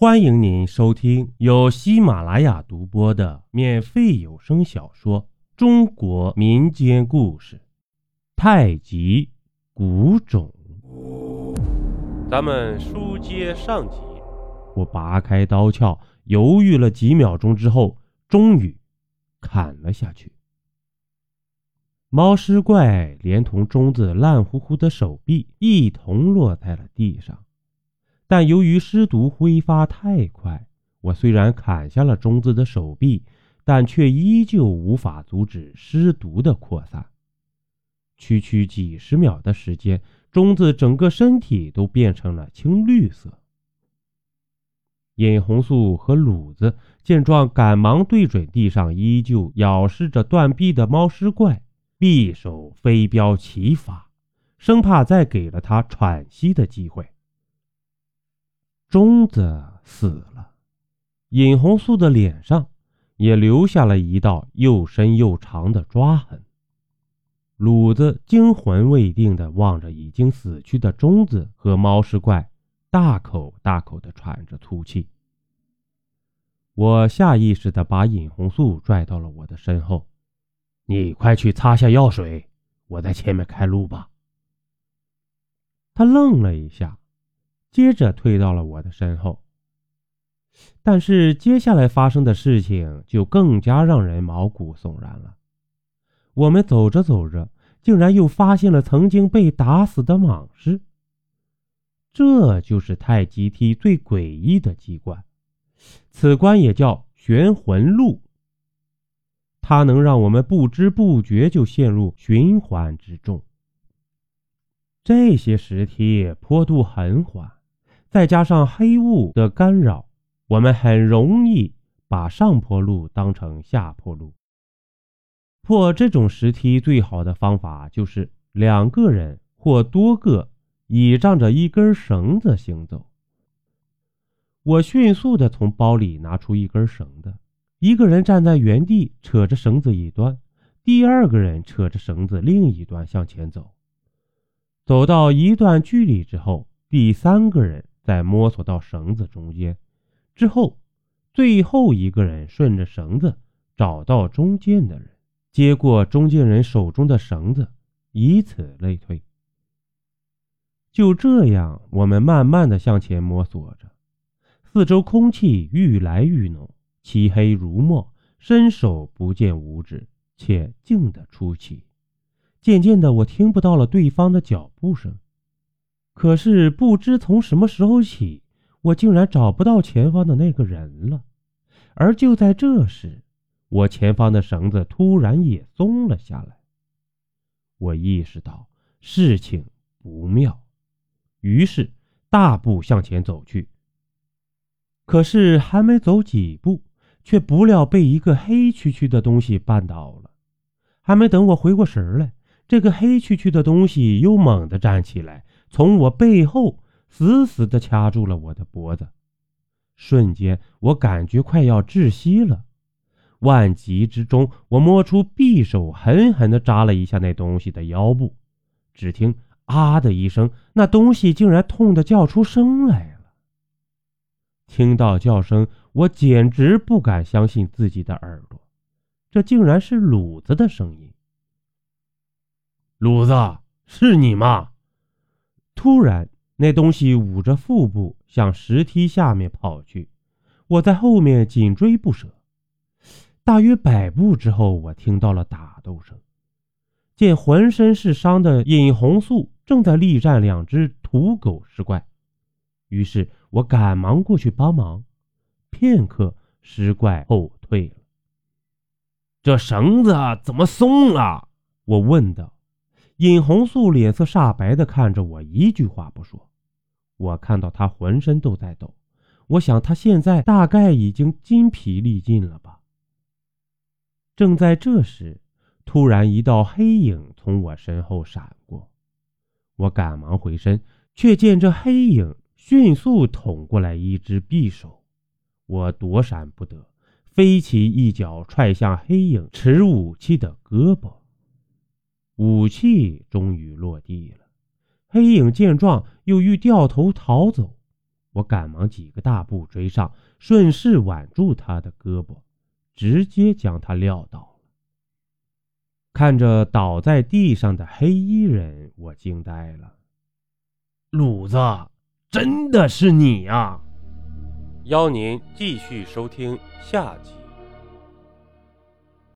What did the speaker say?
欢迎您收听由喜马拉雅独播的免费有声小说《中国民间故事》《太极古冢》。咱们书接上集，我拔开刀鞘，犹豫了几秒钟之后，终于砍了下去。猫尸怪连同中子烂乎乎的手臂一同落在了地上。但由于尸毒挥发太快，我虽然砍下了中子的手臂，但却依旧无法阻止尸毒的扩散。区区几十秒的时间，中子整个身体都变成了青绿色。尹红素和鲁子见状，赶忙对准地上依旧咬噬着断臂的猫尸怪，匕首飞镖齐发，生怕再给了他喘息的机会。钟子死了，尹红素的脸上也留下了一道又深又长的抓痕。鲁子惊魂未定地望着已经死去的钟子和猫尸怪，大口大口地喘着粗气。我下意识地把尹红素拽到了我的身后，你快去擦下药水，我在前面开路吧。他愣了一下。接着退到了我的身后，但是接下来发生的事情就更加让人毛骨悚然了。我们走着走着，竟然又发现了曾经被打死的蟒尸。这就是太极梯最诡异的机关，此关也叫玄魂路。它能让我们不知不觉就陷入循环之中。这些石梯坡度很缓。再加上黑雾的干扰，我们很容易把上坡路当成下坡路。破这种石梯最好的方法就是两个人或多个倚仗着一根绳子行走。我迅速地从包里拿出一根绳子，一个人站在原地扯着绳子一端，第二个人扯着绳子另一端向前走。走到一段距离之后，第三个人。再摸索到绳子中间之后，最后一个人顺着绳子找到中间的人，接过中间人手中的绳子，以此类推。就这样，我们慢慢的向前摸索着，四周空气愈来愈浓，漆黑如墨，伸手不见五指，且静得出奇。渐渐的，我听不到了对方的脚步声。可是不知从什么时候起，我竟然找不到前方的那个人了。而就在这时，我前方的绳子突然也松了下来。我意识到事情不妙，于是大步向前走去。可是还没走几步，却不料被一个黑黢黢的东西绊倒了。还没等我回过神来，这个黑黢黢的东西又猛地站起来。从我背后死死地掐住了我的脖子，瞬间我感觉快要窒息了。万急之中，我摸出匕首，狠狠地扎了一下那东西的腰部。只听“啊”的一声，那东西竟然痛得叫出声来了。听到叫声，我简直不敢相信自己的耳朵，这竟然是鲁子的声音。鲁子，是你吗？突然，那东西捂着腹部向石梯下面跑去，我在后面紧追不舍。大约百步之后，我听到了打斗声，见浑身是伤的尹红素正在力战两只土狗尸怪，于是我赶忙过去帮忙。片刻，尸怪后退了。这绳子怎么松了？我问道。尹红素脸色煞白的看着我，一句话不说。我看到他浑身都在抖，我想他现在大概已经筋疲力尽了吧。正在这时，突然一道黑影从我身后闪过，我赶忙回身，却见这黑影迅速捅过来一只匕首，我躲闪不得，飞起一脚踹向黑影持武器的胳膊。武器终于落地了，黑影见状又欲掉头逃走，我赶忙几个大步追上，顺势挽住他的胳膊，直接将他撂倒了。看着倒在地上的黑衣人，我惊呆了。鲁子，真的是你呀！邀您继续收听下集。